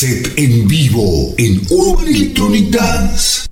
Set en vivo en Urban Electronic Dance.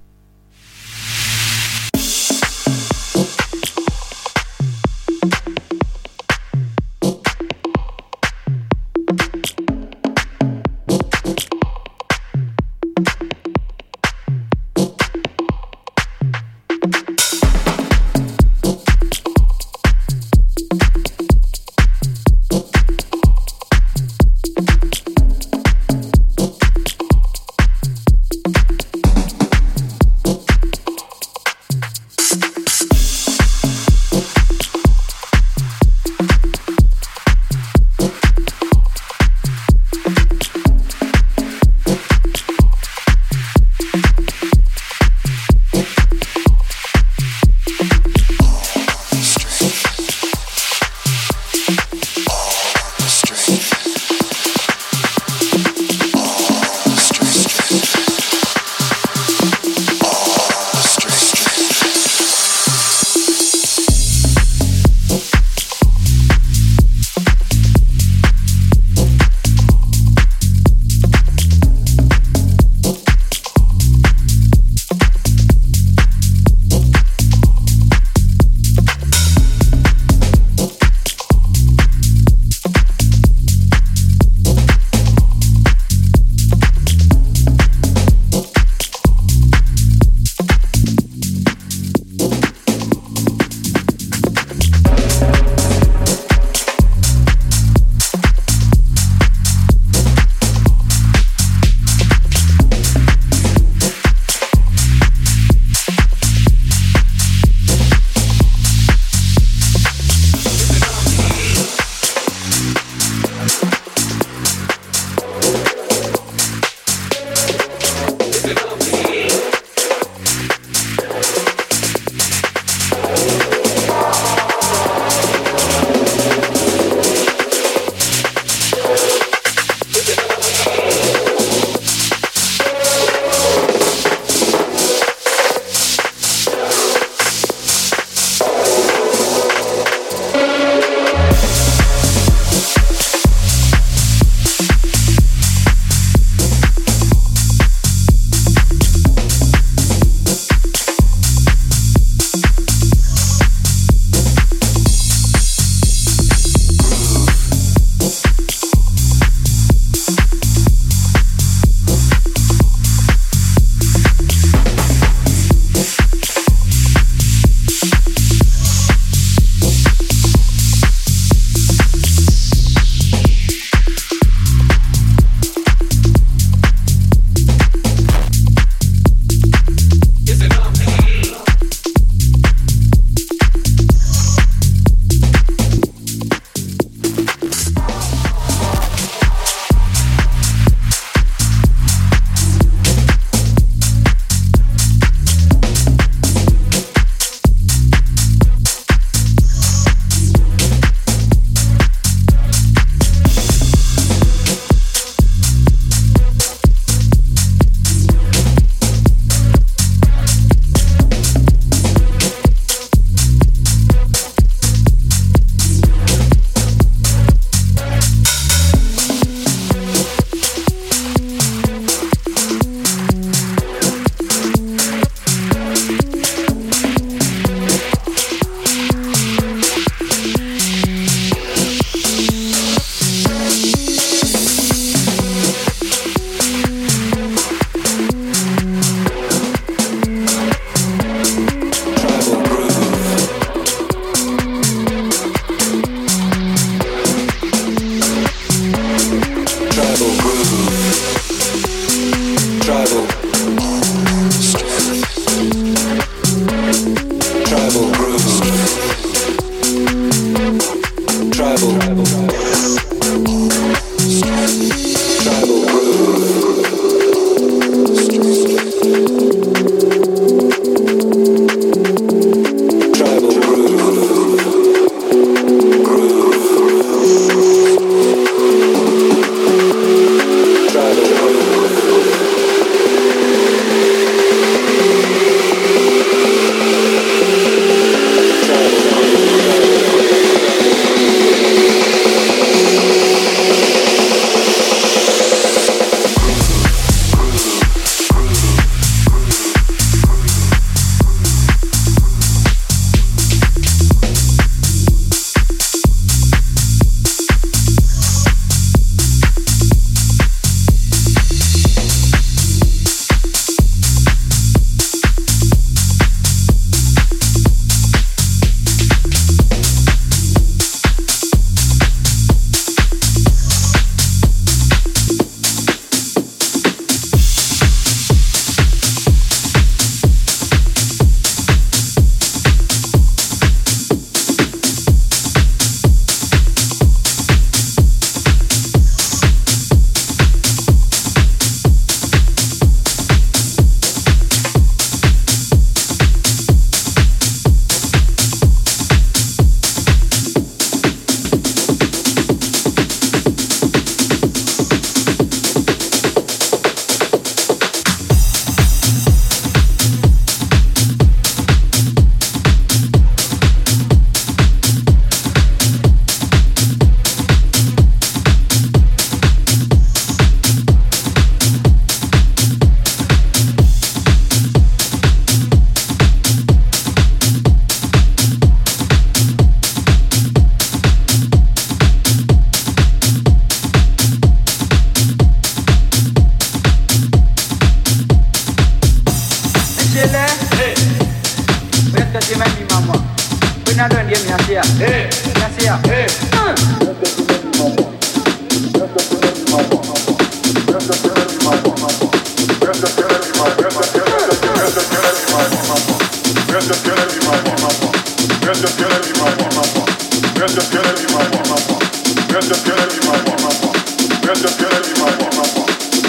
Just, up, get in my one, my one. Just, up, get in my one, my one.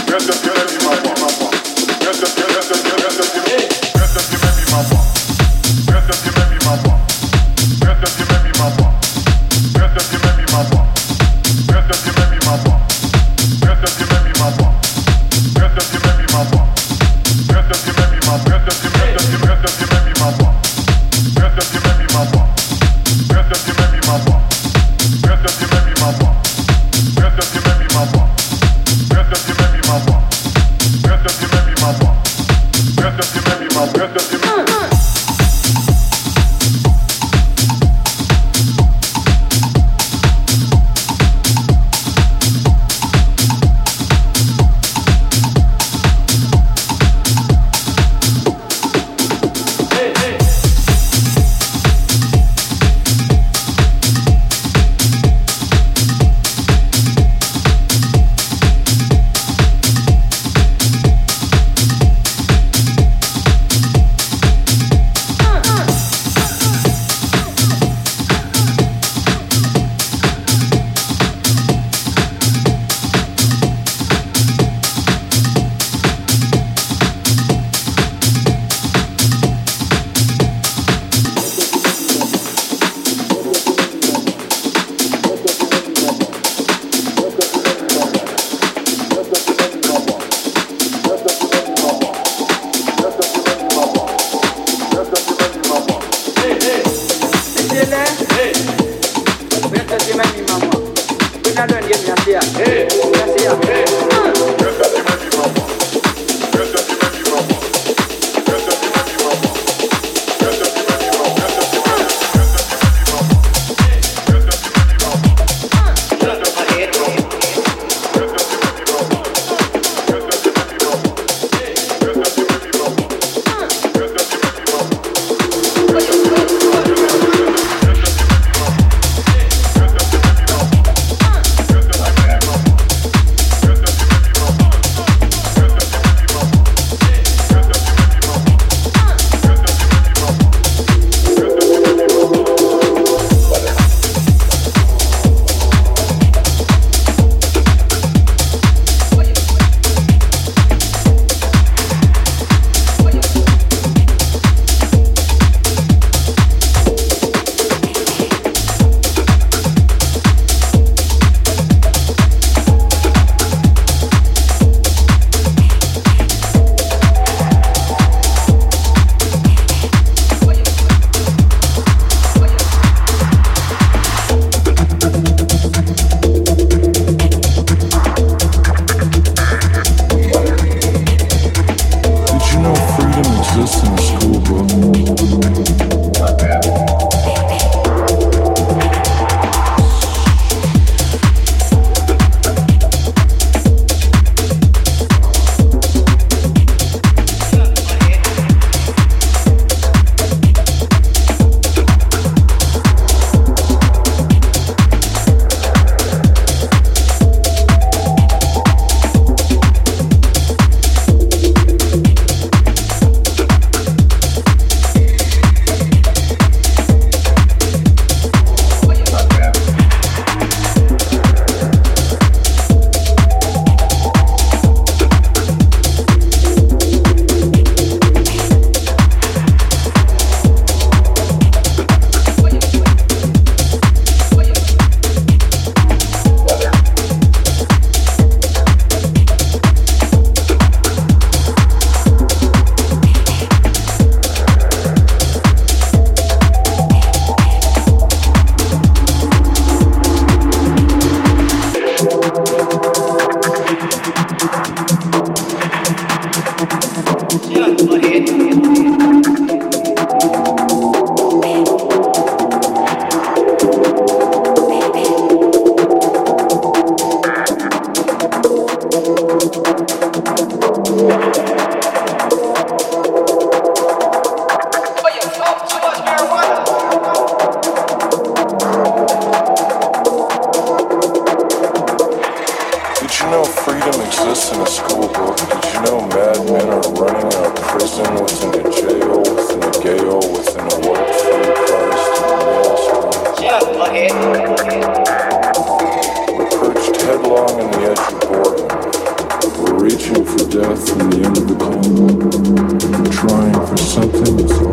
Rest up, get everybody. Hey. Mwen for something.